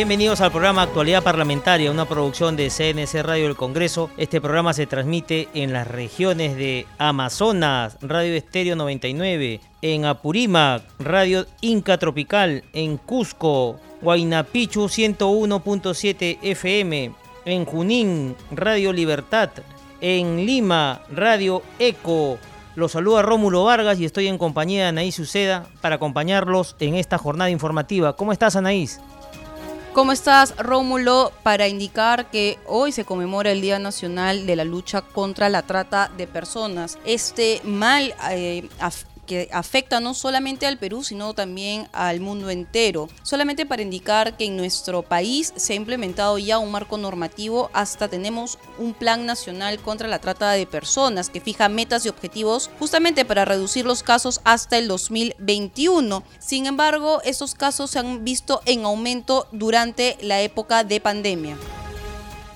Bienvenidos al programa Actualidad Parlamentaria, una producción de CNC Radio del Congreso. Este programa se transmite en las regiones de Amazonas, Radio Estéreo 99, en Apurímac, Radio Inca Tropical, en Cusco, Huaynapichu 101.7 FM, en Junín, Radio Libertad, en Lima, Radio Eco. Los saluda Rómulo Vargas y estoy en compañía de Anaís Uceda para acompañarlos en esta jornada informativa. ¿Cómo estás, Anaís? ¿Cómo estás, Rómulo? Para indicar que hoy se conmemora el Día Nacional de la Lucha contra la Trata de Personas. Este mal eh, afecta no solamente al Perú, sino también al mundo entero. Solamente para indicar que en nuestro país se ha implementado ya un marco normativo, hasta tenemos un plan nacional contra la trata de personas que fija metas y objetivos justamente para reducir los casos hasta el 2021. Sin embargo, estos casos se han visto en aumento durante la época de pandemia.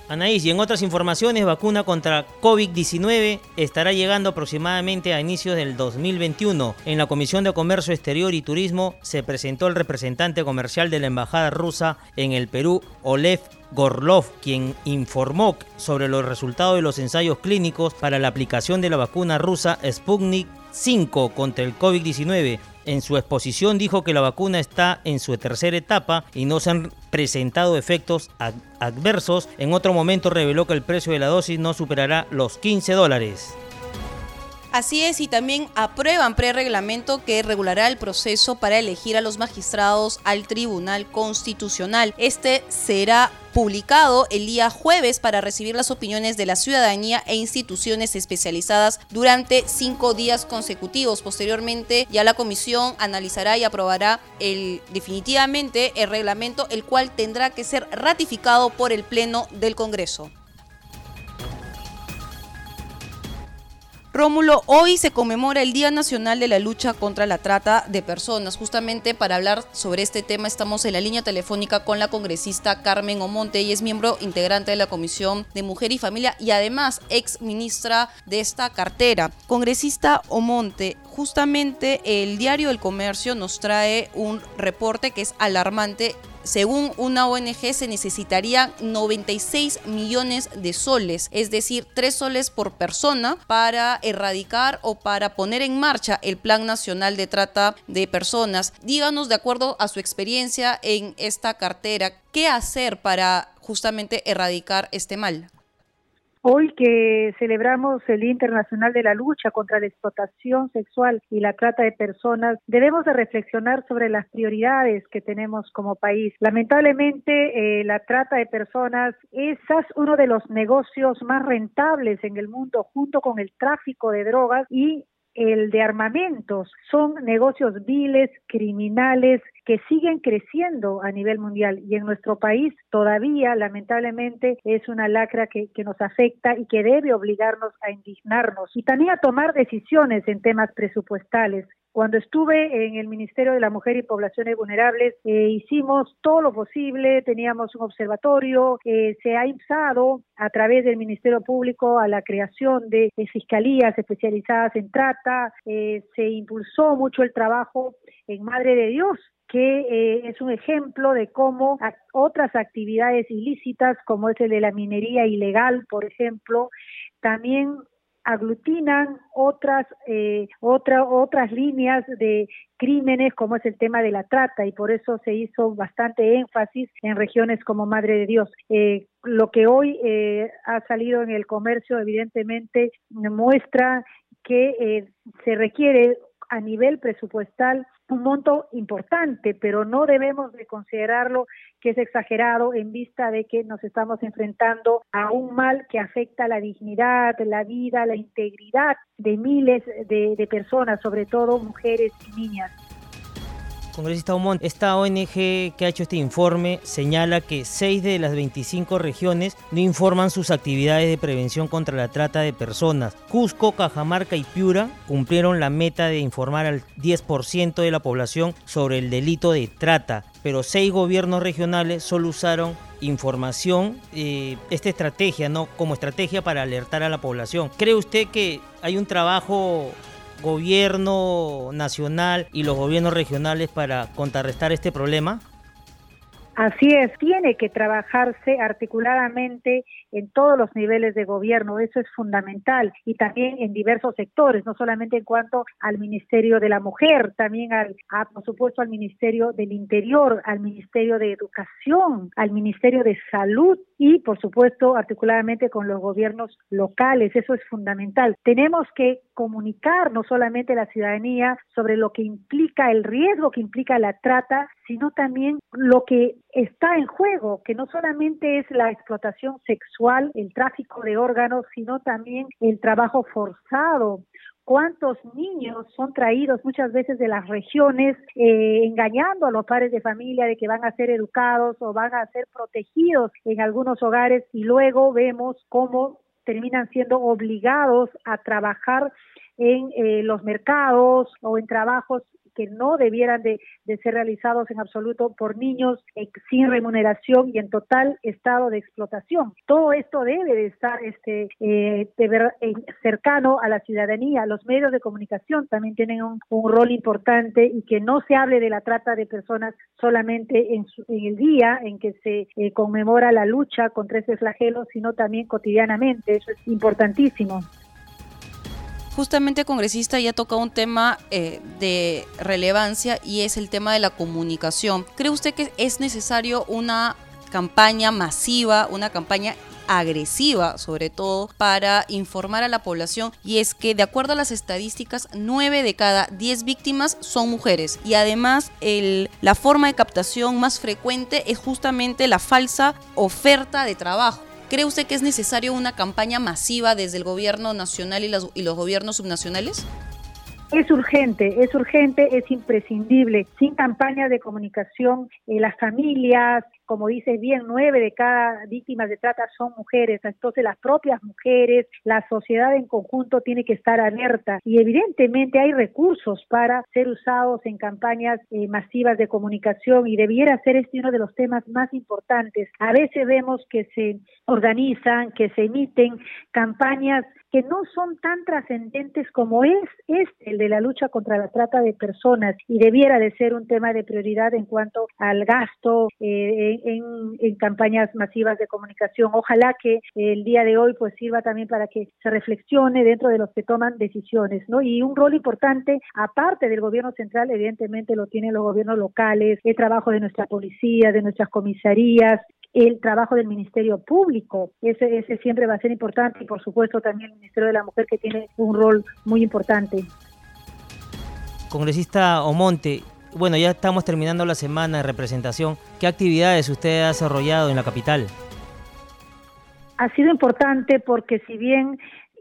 Anaís, y en otras informaciones, vacuna contra COVID-19 estará llegando aproximadamente a inicios del 2021. En la Comisión de Comercio Exterior y Turismo se presentó el representante comercial de la Embajada rusa en el Perú, Olev Gorlov, quien informó sobre los resultados de los ensayos clínicos para la aplicación de la vacuna rusa Sputnik 5 contra el COVID-19 en su exposición dijo que la vacuna está en su tercera etapa y no se han presentado efectos adversos. En otro momento reveló que el precio de la dosis no superará los 15 dólares. Así es, y también aprueban prereglamento que regulará el proceso para elegir a los magistrados al Tribunal Constitucional. Este será publicado el día jueves para recibir las opiniones de la ciudadanía e instituciones especializadas durante cinco días consecutivos. Posteriormente, ya la comisión analizará y aprobará el, definitivamente el reglamento, el cual tendrá que ser ratificado por el Pleno del Congreso. Rómulo, hoy se conmemora el Día Nacional de la Lucha contra la Trata de Personas. Justamente para hablar sobre este tema estamos en la línea telefónica con la congresista Carmen Omonte. y es miembro integrante de la Comisión de Mujer y Familia y además ex ministra de esta cartera. Congresista Omonte, justamente el diario El Comercio nos trae un reporte que es alarmante según una ONG se necesitarían 96 millones de soles, es decir, 3 soles por persona para erradicar o para poner en marcha el Plan Nacional de Trata de Personas. Díganos, de acuerdo a su experiencia en esta cartera, ¿qué hacer para justamente erradicar este mal? Hoy que celebramos el Día Internacional de la Lucha contra la Explotación Sexual y la Trata de Personas, debemos de reflexionar sobre las prioridades que tenemos como país. Lamentablemente, eh, la trata de personas es uno de los negocios más rentables en el mundo junto con el tráfico de drogas y el de armamentos. Son negocios viles, criminales, que siguen creciendo a nivel mundial y en nuestro país todavía lamentablemente es una lacra que, que, nos afecta y que debe obligarnos a indignarnos y también a tomar decisiones en temas presupuestales. Cuando estuve en el Ministerio de la Mujer y Poblaciones Vulnerables, eh, hicimos todo lo posible, teníamos un observatorio, eh, se ha impulsado a través del Ministerio Público a la creación de, fiscalías especializadas en trata, eh, se impulsó mucho el trabajo en Madre de Dios, que es un ejemplo de cómo otras actividades ilícitas, como es el de la minería ilegal, por ejemplo, también aglutinan otras eh, otras líneas de crímenes como es el tema de la trata y por eso se hizo bastante énfasis en regiones como Madre de Dios. Eh, lo que hoy eh, ha salido en el comercio evidentemente muestra que eh, se requiere a nivel presupuestal un monto importante, pero no debemos de considerarlo que es exagerado en vista de que nos estamos enfrentando a un mal que afecta la dignidad, la vida, la integridad de miles de, de personas, sobre todo mujeres y niñas. Congresista Omont, esta ONG que ha hecho este informe señala que 6 de las 25 regiones no informan sus actividades de prevención contra la trata de personas. Cusco, Cajamarca y Piura cumplieron la meta de informar al 10% de la población sobre el delito de trata, pero seis gobiernos regionales solo usaron información, eh, esta estrategia, ¿no? Como estrategia para alertar a la población. ¿Cree usted que hay un trabajo gobierno nacional y los gobiernos regionales para contrarrestar este problema? Así es, tiene que trabajarse articuladamente en todos los niveles de gobierno, eso es fundamental, y también en diversos sectores, no solamente en cuanto al Ministerio de la Mujer, también al, por supuesto al Ministerio del Interior, al Ministerio de Educación, al Ministerio de Salud y por supuesto articuladamente con los gobiernos locales, eso es fundamental. Tenemos que comunicar no solamente a la ciudadanía sobre lo que implica el riesgo que implica la trata, sino también lo que está en juego, que no solamente es la explotación sexual, el tráfico de órganos, sino también el trabajo forzado. ¿Cuántos niños son traídos muchas veces de las regiones eh, engañando a los padres de familia de que van a ser educados o van a ser protegidos en algunos hogares y luego vemos cómo terminan siendo obligados a trabajar en eh, los mercados o en trabajos que no debieran de, ser realizados en absoluto por niños eh, sin remuneración y en total estado de explotación. Todo esto debe de estar este, eh, eh, cercano a la ciudadanía. Los medios de comunicación también tienen un, rol importante y que no se hable de la trata de personas solamente en, en el día en que se conmemora la lucha contra ese flagelo, sino también cotidianamente. Eso es importantísimo justamente congresista ya toca un tema eh, de relevancia y es el tema de la comunicación. ¿Cree usted que es necesario una campaña masiva, una campaña agresiva sobre todo para informar a la población y es que de acuerdo a las estadísticas 9 de cada 10 víctimas son mujeres. Y además el, la forma de captación más frecuente es justamente la falsa oferta de trabajo ¿Cree usted que es necesario una campaña masiva desde el gobierno nacional y los, y los gobiernos subnacionales? Es urgente, es urgente, es imprescindible. Sin campaña de comunicación, eh, las familias, como dice bien, nueve de cada víctima de trata son mujeres, entonces las propias mujeres, la sociedad en conjunto tiene que estar alerta. Y evidentemente hay recursos para ser usados en campañas eh, masivas de comunicación y debiera ser este uno de los temas más importantes. A veces vemos que se organizan, que se emiten campañas que no son tan trascendentes como es este, el de la lucha contra la trata de personas, y debiera de ser un tema de prioridad en cuanto al gasto eh, en, campañas masivas de comunicación. Ojalá que el día de hoy pues sirva también para que se reflexione dentro de los que toman decisiones, ¿no? Y un rol importante, aparte del gobierno central, evidentemente lo tienen los gobiernos locales, el trabajo de nuestra policía, de nuestras comisarías, el trabajo del Ministerio Público. Ese, ese siempre va a ser importante y por supuesto también el Ministerio de la Mujer que tiene un rol muy importante. Congresista Omonte, bueno, ya estamos terminando la semana de representación. ¿Qué actividades usted ha desarrollado en la capital? Ha sido importante porque si bien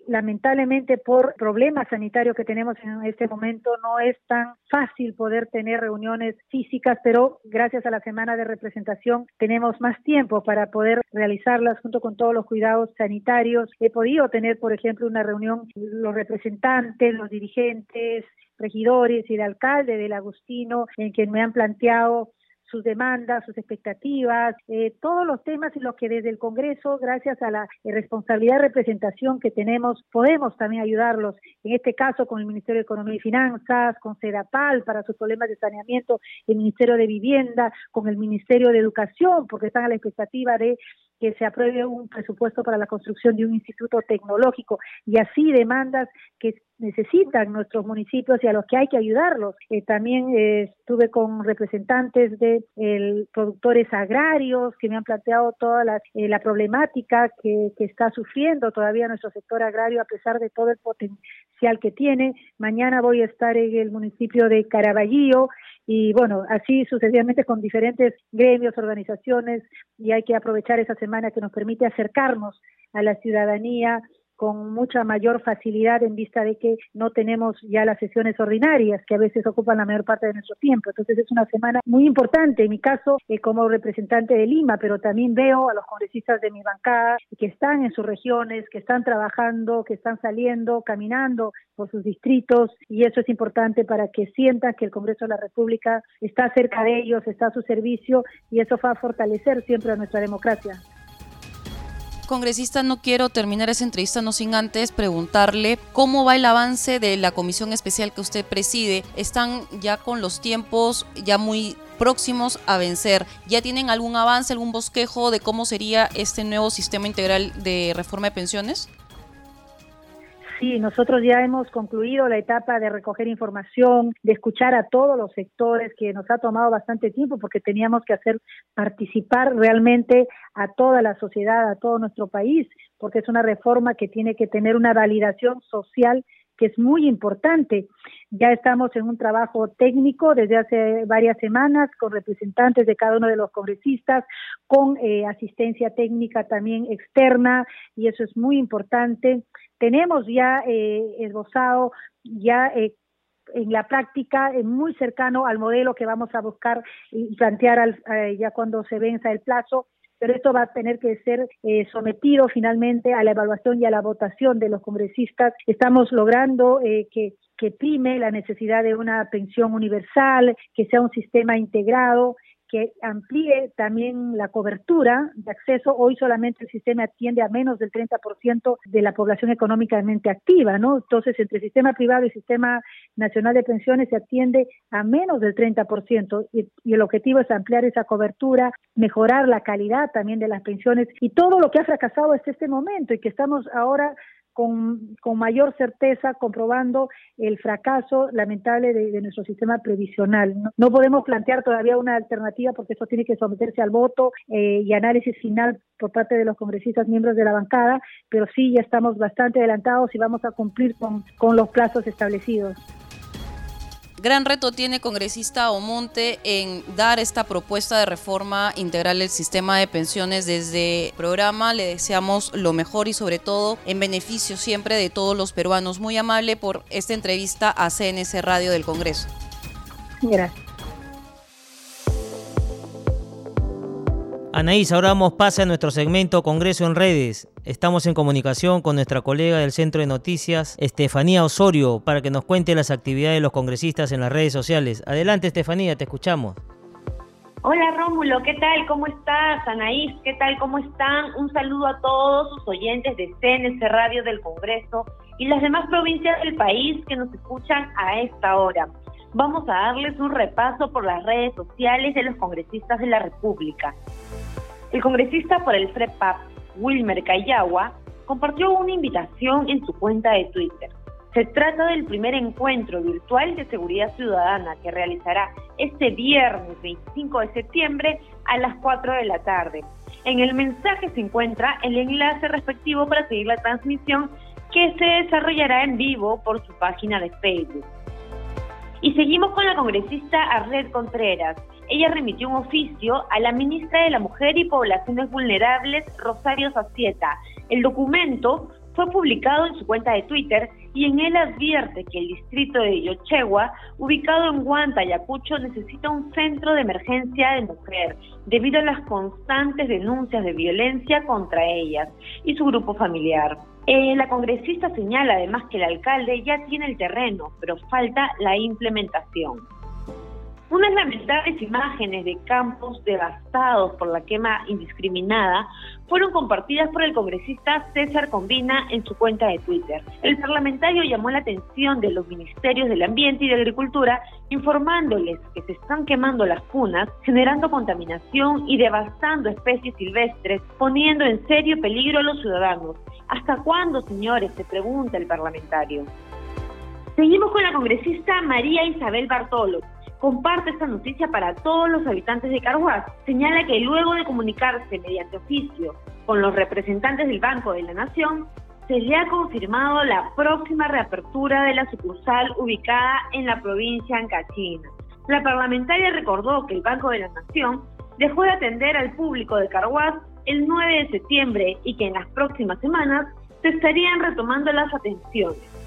lamentablemente por problemas sanitarios que tenemos en este momento no es tan fácil poder tener reuniones físicas, pero gracias a la semana de representación tenemos más tiempo para poder realizarlas junto con todos los cuidados sanitarios. He podido tener, por ejemplo, una reunión los representantes, los dirigentes, regidores y el alcalde del Agustino en que me han planteado sus demandas, sus expectativas, eh, todos los temas en los que desde el Congreso, gracias a la responsabilidad de representación que tenemos, podemos también ayudarlos. En este caso, con el Ministerio de Economía y Finanzas, con CEDAPAL para sus problemas de saneamiento, el Ministerio de Vivienda, con el Ministerio de Educación, porque están a la expectativa de que se apruebe un presupuesto para la construcción de un instituto tecnológico y así demandas que necesitan nuestros municipios y a los que hay que ayudarlos. Eh, también eh, estuve con representantes de productores agrarios que me han planteado toda la, eh, problemática que, que, está sufriendo todavía nuestro sector agrario a pesar de todo el potencial que tiene. Mañana voy a estar en el municipio de Caraballío y bueno, así sucesivamente con diferentes gremios, organizaciones y hay que aprovechar esa semana que nos permite acercarnos a la ciudadanía con mucha mayor facilidad en vista de que no tenemos ya las sesiones ordinarias que a veces ocupan la mayor parte de nuestro tiempo. Entonces es una semana muy importante en mi caso eh, como representante de Lima, pero también veo a los congresistas de mi bancada que están en sus regiones, que están trabajando, que están saliendo, caminando por sus distritos y eso es importante para que sientan que el Congreso de la República está cerca de ellos, está a su servicio y eso va a fortalecer siempre a nuestra democracia. Congresista, no quiero terminar esa entrevista no sin antes preguntarle cómo va el avance de la comisión especial que usted preside. ¿Están ya con los tiempos ya muy próximos a vencer? ¿Ya tienen algún avance, algún bosquejo de cómo sería este nuevo sistema integral de reforma de pensiones? Sí, nosotros ya hemos concluido la etapa de recoger información, de escuchar a todos los sectores, que nos ha tomado bastante tiempo porque teníamos que hacer participar realmente a toda la sociedad, a todo nuestro país, porque es una reforma que tiene que tener una validación social que es muy importante. Ya estamos en un trabajo técnico desde hace varias semanas con representantes de cada uno de los congresistas, con eh, asistencia técnica también externa, y eso es muy importante. Tenemos ya eh, esbozado, ya eh, en la práctica muy cercano al modelo que vamos a buscar y plantear ya cuando se venza el plazo pero esto va a tener que ser eh, sometido finalmente a la evaluación y a la votación de los congresistas. Estamos logrando eh, que que prime la necesidad de una pensión universal, que sea un sistema integrado, que amplíe también la cobertura de acceso. Hoy solamente el sistema atiende a menos del 30% de la población económicamente activa, ¿no? Entonces, entre sistema privado y sistema nacional de pensiones se atiende a menos del 30% y, y el objetivo es ampliar esa cobertura, mejorar la calidad también de las pensiones y todo lo que ha fracasado hasta este momento y que estamos ahora con, con mayor certeza comprobando el fracaso lamentable de, nuestro sistema previsional. No, podemos plantear todavía una alternativa porque eso tiene que someterse al voto eh, y análisis final por parte de los congresistas miembros de la bancada, pero sí ya estamos bastante adelantados y vamos a cumplir con, con los plazos establecidos. Gran reto tiene congresista Omonte en dar esta propuesta de reforma integral del sistema de pensiones desde el programa. Le deseamos lo mejor y sobre todo en beneficio siempre de todos los peruanos. Muy amable por esta entrevista a CNC Radio del Congreso. Gracias. Anaís, ahora damos pase a nuestro segmento Congreso en Redes. Estamos en comunicación con nuestra colega del Centro de Noticias, Estefanía Osorio, para que nos cuente las actividades de los congresistas en las redes sociales. Adelante, Estefanía, te escuchamos. Hola Rómulo, ¿qué tal? ¿Cómo estás? Anaís, ¿qué tal? ¿Cómo están? Un saludo a todos sus oyentes de CNC Radio del Congreso y las demás provincias del país que nos escuchan a esta hora. Vamos a darles un repaso por las redes sociales de los congresistas de la República. El congresista por el FREPAP, Wilmer Cayagua, compartió una invitación en su cuenta de Twitter. Se trata del primer encuentro virtual de seguridad ciudadana que realizará este viernes 25 de septiembre a las 4 de la tarde. En el mensaje se encuentra el enlace respectivo para seguir la transmisión que se desarrollará en vivo por su página de Facebook. Y seguimos con la congresista Arlet Contreras, ella remitió un oficio a la ministra de la Mujer y Poblaciones Vulnerables, Rosario Sacieta. El documento fue publicado en su cuenta de Twitter y en él advierte que el distrito de Yochegua, ubicado en Huanta, Ayacucho, necesita un centro de emergencia de mujer debido a las constantes denuncias de violencia contra ellas y su grupo familiar. Eh, la congresista señala además que el alcalde ya tiene el terreno, pero falta la implementación. Unas lamentables imágenes de campos devastados por la quema indiscriminada fueron compartidas por el congresista César Combina en su cuenta de Twitter. El parlamentario llamó la atención de los ministerios del Ambiente y de Agricultura informándoles que se están quemando las cunas, generando contaminación y devastando especies silvestres, poniendo en serio peligro a los ciudadanos. ¿Hasta cuándo, señores? se pregunta el parlamentario. Seguimos con la congresista María Isabel Bartolo, comparte esta noticia para todos los habitantes de Carhuaz. Señala que luego de comunicarse mediante oficio con los representantes del Banco de la Nación, se le ha confirmado la próxima reapertura de la sucursal ubicada en la provincia Ancachina. La parlamentaria recordó que el Banco de la Nación dejó de atender al público de Carhuaz el 9 de septiembre y que en las próximas semanas se estarían retomando las atenciones.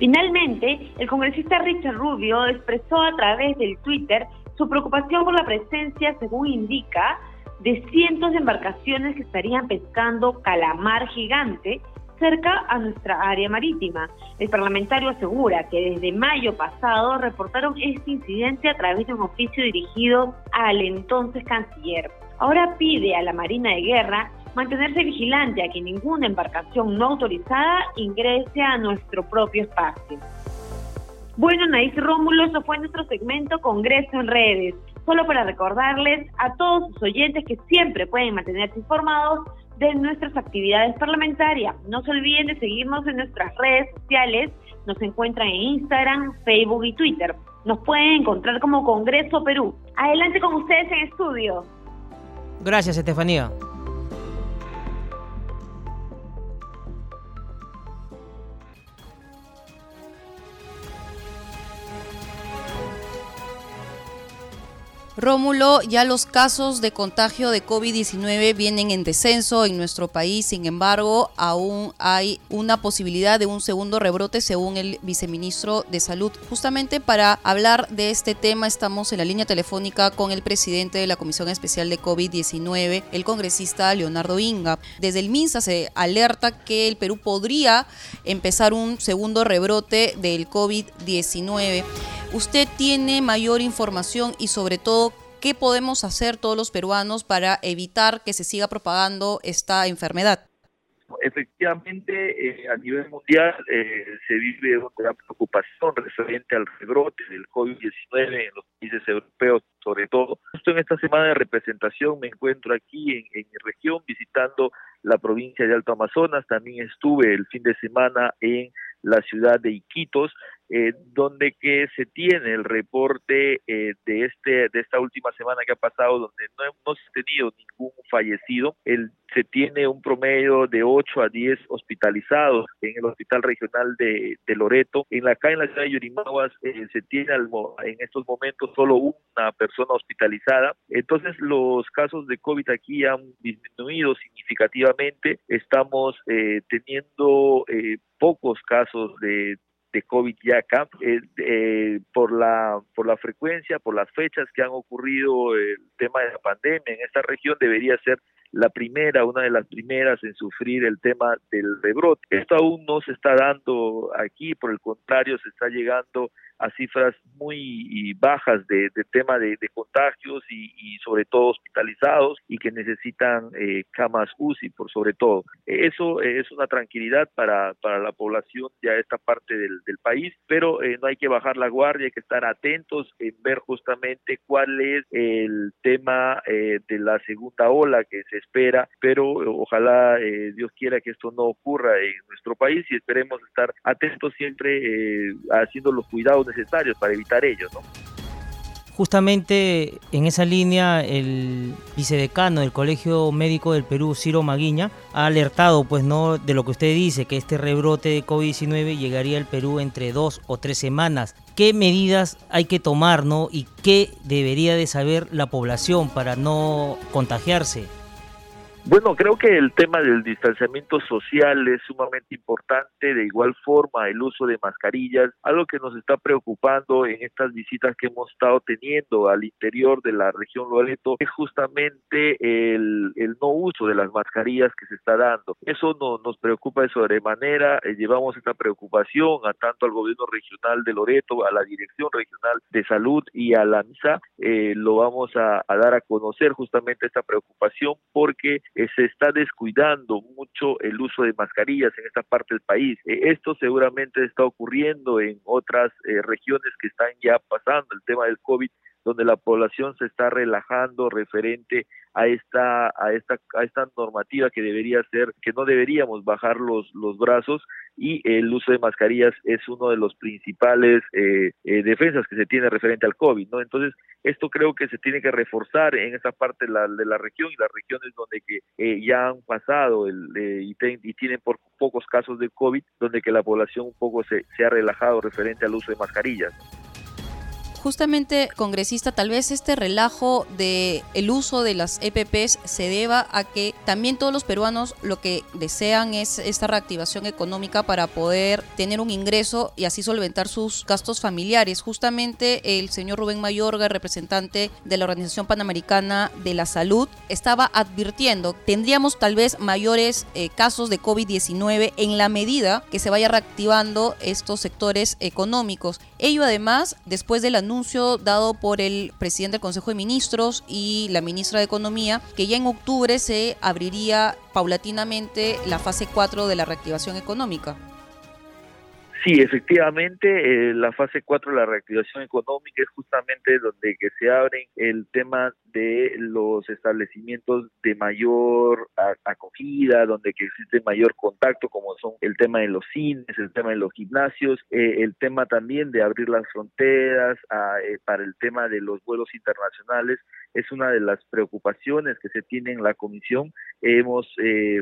Finalmente, el congresista Richard Rubio expresó a través del Twitter su preocupación por la presencia, según indica, de cientos de embarcaciones que estarían pescando calamar gigante cerca a nuestra área marítima. El parlamentario asegura que desde mayo pasado reportaron este incidente a través de un oficio dirigido al entonces canciller. Ahora pide a la Marina de Guerra mantenerse vigilante a que ninguna embarcación no autorizada ingrese a nuestro propio espacio. Bueno, Naís Rómulo, eso fue nuestro segmento Congreso en Redes. Solo para recordarles a todos sus oyentes que siempre pueden mantenerse informados de nuestras actividades parlamentarias. No se olviden de seguirnos en nuestras redes sociales. Nos encuentran en Instagram, Facebook y Twitter. Nos pueden encontrar como Congreso Perú. Adelante con ustedes en estudio. Gracias, Estefanía. Rómulo, ya los casos de contagio de COVID-19 vienen en descenso en nuestro país, sin embargo, aún hay una posibilidad de un segundo rebrote según el viceministro de Salud. Justamente para hablar de este tema estamos en la línea telefónica con el presidente de la Comisión Especial de COVID-19, el congresista Leonardo Inga. Desde el MINSA se alerta que el Perú podría empezar un segundo rebrote del COVID-19 usted tiene mayor información y sobre todo qué podemos hacer todos los peruanos para evitar que se siga propagando esta enfermedad. Efectivamente, eh, a nivel mundial eh, se vive una preocupación referente al rebrote del COVID-19 en los países europeos, sobre todo. Justo en esta semana de representación me encuentro aquí en, en mi región visitando la provincia de Alto Amazonas. También estuve el fin de semana en la ciudad de Iquitos eh, donde que se tiene el reporte eh, de este de esta última semana que ha pasado donde no hemos tenido ningún fallecido el, se tiene un promedio de 8 a 10 hospitalizados en el hospital regional de, de Loreto en la acá en la ciudad de Yurimaguas eh, se tiene en estos momentos solo una persona hospitalizada. Entonces los casos de COVID aquí han disminuido significativamente. Estamos teniendo pocos casos de de COVID ya acá, eh, eh, por, la, por la frecuencia, por las fechas que han ocurrido el tema de la pandemia en esta región, debería ser la primera, una de las primeras en sufrir el tema del rebrote. Esto aún no se está dando aquí, por el contrario, se está llegando a cifras muy bajas de, tema de, contagios y, sobre todo hospitalizados y que necesitan eh, camas UCI por sobre todo. Eso es una tranquilidad para, para la población de esta parte del, país, pero eh, no hay que bajar la guardia, hay que estar atentos en ver justamente cuál es el tema eh, de la segunda ola que se espera, pero ojalá Dios quiera que esto no ocurra en nuestro país y esperemos estar atentos siempre haciendo los cuidados necesarios para evitar ello. ¿no? Justamente en esa línea el vicedecano del Colegio Médico del Perú, Ciro Maguiña, ha alertado pues no de lo que usted dice, que este rebrote de COVID-19 llegaría al Perú entre dos o tres semanas. ¿Qué medidas hay que tomar no? y qué debería de saber la población para no contagiarse? Bueno, creo que el tema del distanciamiento social es sumamente importante, de igual forma el uso de mascarillas, algo que nos está preocupando en estas visitas que hemos estado teniendo al interior de la región Loreto, es justamente el, no uso de las mascarillas que se está dando. Eso no, nos preocupa de sobremanera, eh, llevamos esta preocupación a tanto al gobierno regional de Loreto, a la Dirección Regional de Salud y a la MISA, eh, lo vamos a dar a conocer justamente esta preocupación porque eh, se está descuidando mucho el uso de mascarillas en esta parte del país. Eh, esto seguramente está ocurriendo en otras eh, regiones que están ya pasando el tema del COVID donde la población se está relajando referente a esta a esta a esta normativa que debería ser que no deberíamos bajar los los brazos y el uso de mascarillas es uno de los principales eh, eh, defensas que se tiene referente al covid no entonces esto creo que se tiene que reforzar en esta parte de la, de la región y las regiones donde que eh, ya han pasado el, y, y, tienen por pocos casos de covid donde que la población un poco se, se ha relajado referente al uso de mascarillas Justamente, congresista, tal vez este relajo de el uso de las EPPs se deba a que también todos los peruanos lo que desean es esta reactivación económica para poder tener un ingreso y así solventar sus gastos familiares. Justamente el señor Rubén Mayorga, representante de la Organización Panamericana de la Salud, estaba advirtiendo, tendríamos tal vez mayores eh, casos de COVID-19 en la medida que se vaya reactivando estos sectores económicos. Ello además, después del anuncio dado por el presidente del Consejo de Ministros y la ministra de Economía, que ya en octubre se abriría paulatinamente la fase 4 de la reactivación económica. Sí, efectivamente, eh, la fase 4 de la reactivación económica es justamente donde que se abren el tema de los establecimientos de mayor acogida, donde que existe mayor contacto, como son el tema de los cines, el tema de los gimnasios, eh, el tema también de abrir las fronteras eh, para el tema de los vuelos internacionales, es una de las preocupaciones que se tiene en la comisión. Hemos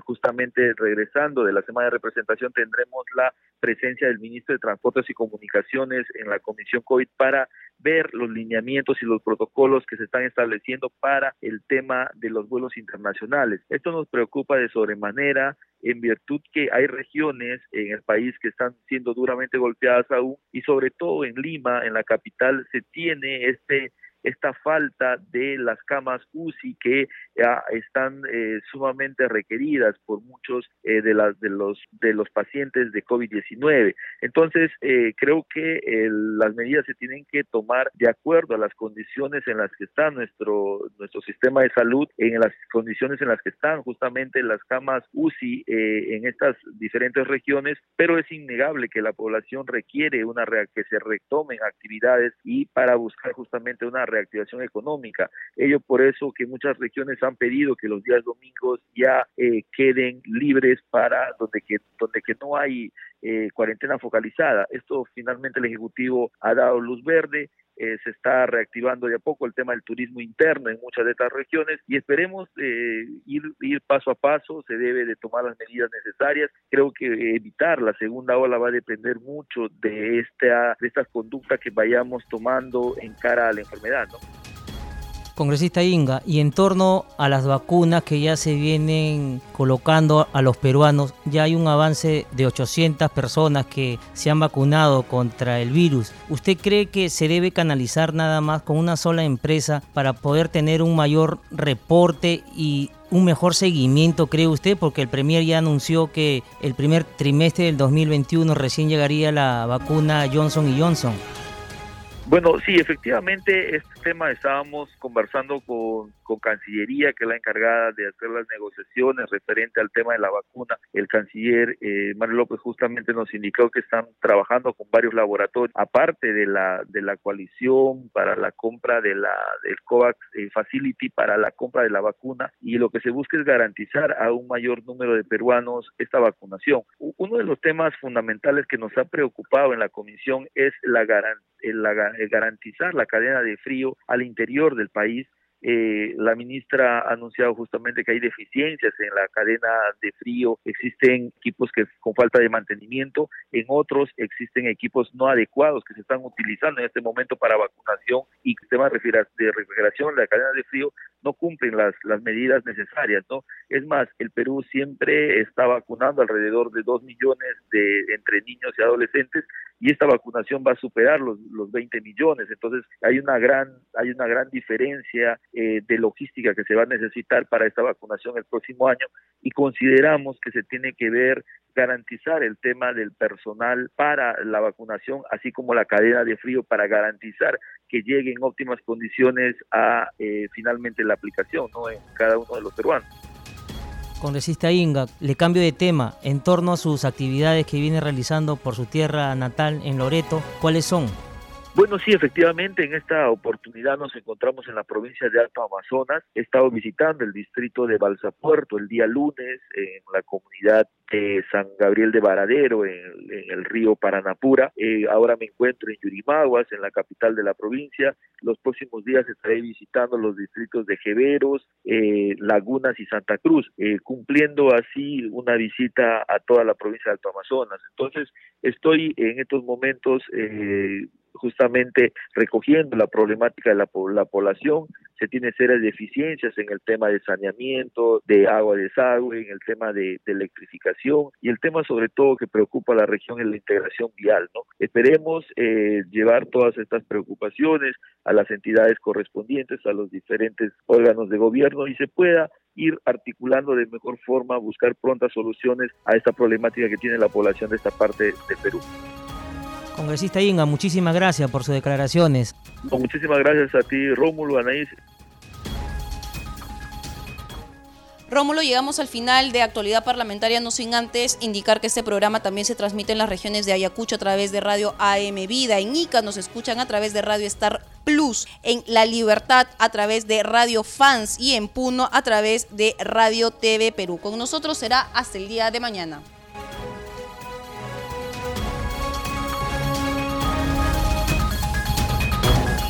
justamente regresando de la semana de representación tendremos la presencia del ministro de Transportes y Comunicaciones en la Comisión COVID para ver los lineamientos y los protocolos que se están estableciendo para el tema de los vuelos internacionales. Esto nos preocupa de sobremanera en virtud que hay regiones en el país que están siendo duramente golpeadas aún y sobre todo en Lima, en la capital, se tiene este esta falta de las camas UCI que ya están eh, sumamente requeridas por muchos eh, de las de los de los pacientes de COVID-19. Entonces, eh, creo que las medidas se tienen que tomar de acuerdo a las condiciones en las que está nuestro nuestro sistema de salud, en las condiciones en las que están justamente las camas UCI en estas diferentes regiones, pero es innegable que la población requiere una que se retomen actividades y para buscar justamente una reactivación económica. Ello por eso que muchas regiones han pedido que los días domingos ya eh, queden libres para donde que, donde que no hay eh, cuarentena focalizada. Esto finalmente el Ejecutivo ha dado luz verde. Eh, se está reactivando de a poco el tema del turismo interno en muchas de estas regiones y esperemos ir, ir paso a paso, se debe de tomar las medidas necesarias. Creo que evitar la segunda ola va a depender mucho de, esta, de estas conductas que vayamos tomando en cara a la enfermedad. ¿no? Congresista Inga, y en torno a las vacunas que ya se vienen colocando a los peruanos, ya hay un avance de 800 personas que se han vacunado contra el virus. ¿Usted cree que se debe canalizar nada más con una sola empresa para poder tener un mayor reporte y un mejor seguimiento, cree usted? Porque el Premier ya anunció que el primer trimestre del 2021 recién llegaría la vacuna Johnson Johnson. Bueno, sí, efectivamente, este tema estábamos conversando con, con, Cancillería, que es la encargada de hacer las negociaciones referente al tema de la vacuna. El canciller eh, Manuel López justamente nos indicó que están trabajando con varios laboratorios, aparte de la de la coalición para la compra de la del COVAX eh, Facility para la compra de la vacuna y lo que se busca es garantizar a un mayor número de peruanos esta vacunación. Uno de los temas fundamentales que nos ha preocupado en la comisión es la garantía la, garantizar la cadena de frío al interior del país eh, la ministra ha anunciado justamente que hay deficiencias en la cadena de frío, existen equipos que con falta de mantenimiento, en otros existen equipos no adecuados que se están utilizando en este momento para vacunación y sistemas de refrigeración la cadena de frío no cumplen las, las medidas necesarias, ¿no? Es más, el Perú siempre está vacunando alrededor de dos millones de entre niños y adolescentes y esta vacunación va a superar los, los 20 millones, entonces hay una gran hay una gran diferencia eh, de logística que se va a necesitar para esta vacunación el próximo año y consideramos que se tiene que ver garantizar el tema del personal para la vacunación, así como la cadena de frío para garantizar que llegue en óptimas condiciones a eh, finalmente la aplicación ¿no? en cada uno de los peruanos. Congresista Inga, le cambio de tema. En torno a sus actividades que viene realizando por su tierra natal en Loreto, ¿cuáles son? Bueno, sí, efectivamente, en esta oportunidad nos encontramos en la provincia de Alto Amazonas. He estado visitando el distrito de Balsapuerto el día lunes en la comunidad de San Gabriel de Varadero, en, el río Paranapura. Eh, ahora me encuentro en Yurimaguas, en la capital de la provincia. Los próximos días estaré visitando los distritos de Jeveros, eh, Lagunas y Santa Cruz, eh, cumpliendo así una visita a toda la provincia de Alto Amazonas. Entonces, estoy en estos momentos justamente recogiendo la problemática de la, la población, se tiene serias deficiencias en el tema de saneamiento, de agua de desagüe, en el tema de, electrificación y el tema sobre todo que preocupa a la región es la integración vial. ¿no? Esperemos eh, llevar todas estas preocupaciones a las entidades correspondientes, a los diferentes órganos de gobierno y se pueda ir articulando de mejor forma, buscar prontas soluciones a esta problemática que tiene la población de esta parte de Perú. Congresista Inga, muchísimas gracias por sus declaraciones. muchísimas gracias a ti, Rómulo, Anaís. Rómulo, llegamos al final de actualidad parlamentaria, no sin antes indicar que este programa también se transmite en las regiones de Ayacucho a través de Radio AM Vida, en Ica nos escuchan a través de Radio Star Plus, en La Libertad a través de Radio Fans y en Puno a través de Radio TV Perú. Con nosotros será hasta el día de mañana.